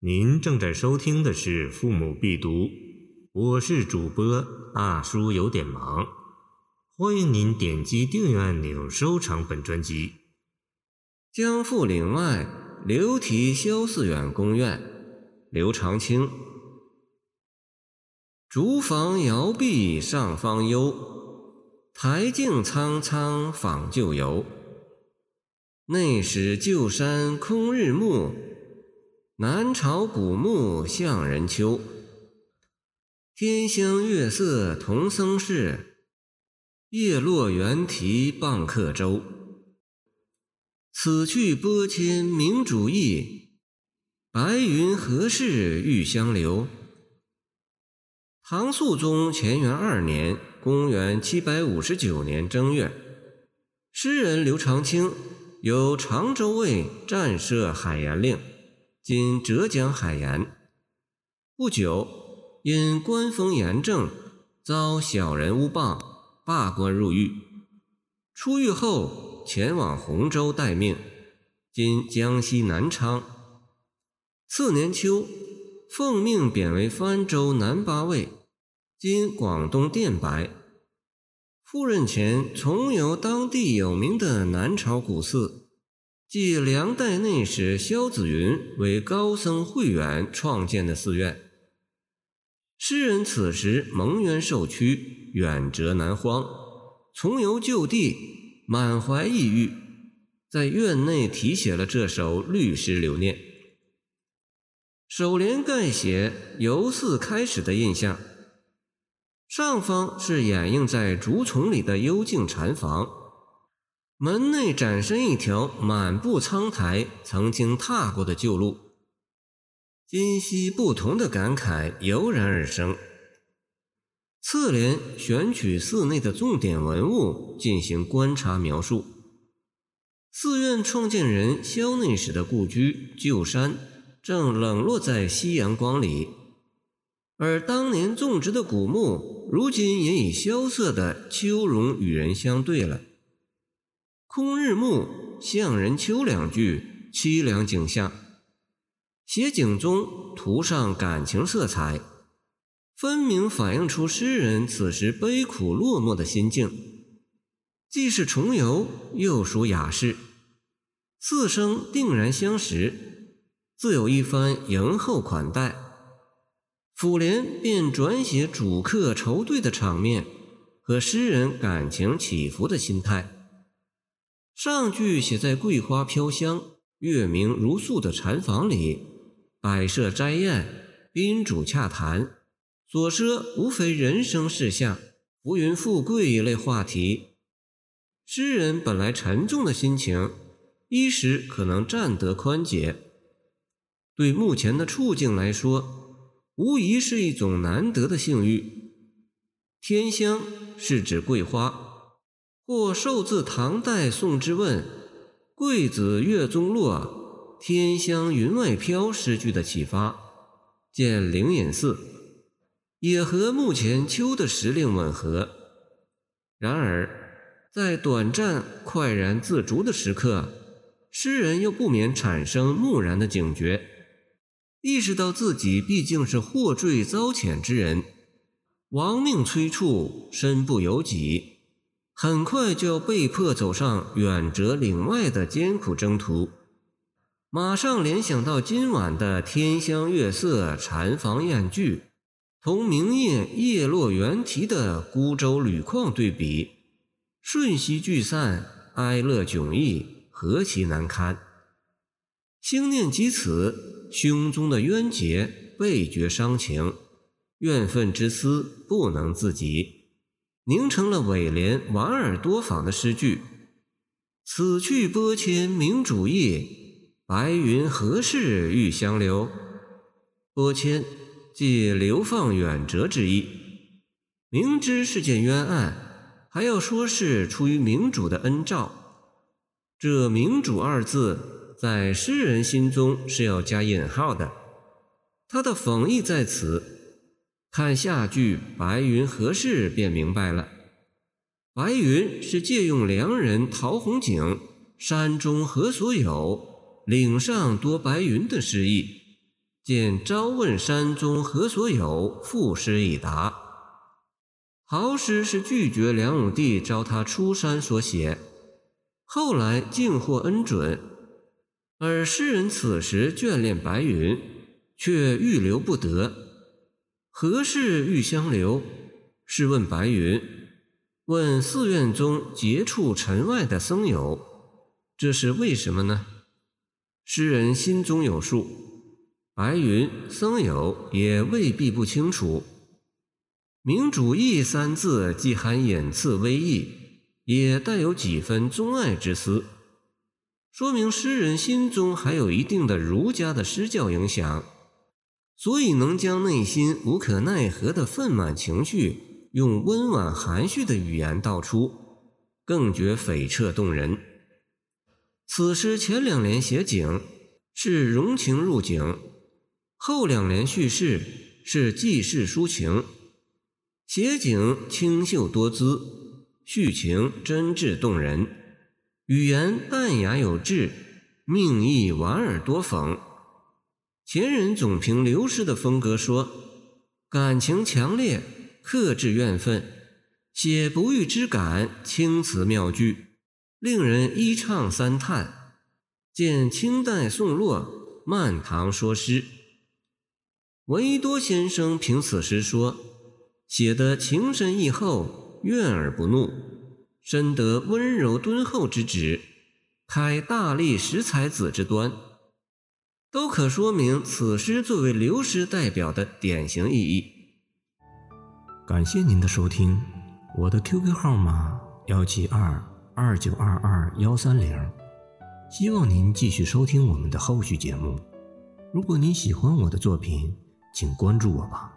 您正在收听的是《父母必读》，我是主播大叔，有点忙。欢迎您点击订阅按钮，收藏本专辑。江父岭外，流体萧寺远宫院，刘长卿。竹房摇壁上方幽，台镜苍苍访旧游。内史旧山空日暮。南朝古木向人丘，天香月色同僧事，叶落猿啼傍客舟。此去拨迁明主意，白云何事欲相留？唐肃宗乾元二年（公元759年）正月，诗人刘长卿由常州卫暂设海盐令。今浙江海盐，不久因官风严正，遭小人诬谤，罢官入狱。出狱后前往洪州待命，今江西南昌。次年秋，奉命贬为番州南八尉，今广东电白。赴任前，重游当地有名的南朝古寺。即梁代内史萧子云为高僧慧远创建的寺院。诗人此时蒙冤受屈，远谪南荒，重游旧地，满怀抑郁，在院内题写了这首律诗留念。首联盖写由寺开始的印象，上方是掩映在竹丛里的幽静禅房。门内展身一条满布苍苔、曾经踏过的旧路，今昔不同的感慨油然而生。次联选取寺内的重点文物进行观察描述。寺院创建人萧内史的故居旧山正冷落在夕阳光里，而当年种植的古木，如今也已萧瑟的秋容与人相对了。空日暮，向人秋两句凄凉景象，写景中涂上感情色彩，分明反映出诗人此时悲苦落寞的心境。既是重游，又属雅士，四声定然相识，自有一番迎候款待。辅联便转写主客愁对的场面和诗人感情起伏的心态。上句写在桂花飘香、月明如素的禅房里，摆设斋宴，宾主洽谈，所说无非人生事项、浮云富贵一类话题。诗人本来沉重的心情，一时可能暂得宽解。对目前的处境来说，无疑是一种难得的幸运。天香是指桂花。或受自唐代宋之问“桂子月中落，天香云外飘”诗句的启发，见灵隐寺，也和目前秋的时令吻合。然而，在短暂快然自足的时刻，诗人又不免产生木然的警觉，意识到自己毕竟是获罪遭谴之人，亡命催促，身不由己。很快就要被迫走上远谪岭外的艰苦征途，马上联想到今晚的天香月色、禅房宴聚，同明夜叶落猿啼的孤舟旅况对比，瞬息聚散，哀乐迥异，何其难堪！心念及此，胸中的冤结倍觉伤情，怨愤之思不能自己。凝成了尾联莞尔多访的诗句：“此去波迁明主意，白云何事欲相留？”波迁即流放远谪之意。明知是件冤案，还要说是出于明主的恩诏。这“明主”二字在诗人心中是要加引号的，他的讽意在此。看下句“白云何事”便明白了。白云是借用良人陶弘景“山中何所有，岭上多白云”的诗意，见朝问山中何所有，赋诗已答。陶诗是拒绝梁武帝召他出山所写，后来竟获恩准。而诗人此时眷恋白云，却欲留不得。何事欲相留？试问白云，问寺院中杰处尘外的僧友，这是为什么呢？诗人心中有数，白云僧友也未必不清楚。明主义三字既含隐次微意，也带有几分钟爱之思，说明诗人心中还有一定的儒家的诗教影响，所以能将内心无可奈何的愤满情绪用温婉含蓄的语言道出，更觉悱恻动人。此诗前两联写景，是融情入景；后两联叙事，是记事抒情。写景清秀多姿，叙情真挚动人，语言淡雅有致，命意婉尔多讽。前人总评刘诗的风格说：感情强烈，克制怨愤，写不遇之感，青词妙句。令人一唱三叹，见清代宋洛《漫堂说诗》，闻一多先生评此诗说：写得情深意厚，悦而不怒，深得温柔敦厚之旨，开大力识才子之端，都可说明此诗作为刘诗代表的典型意义。感谢您的收听，我的 QQ 号码幺七二。二九二二幺三零，希望您继续收听我们的后续节目。如果您喜欢我的作品，请关注我吧。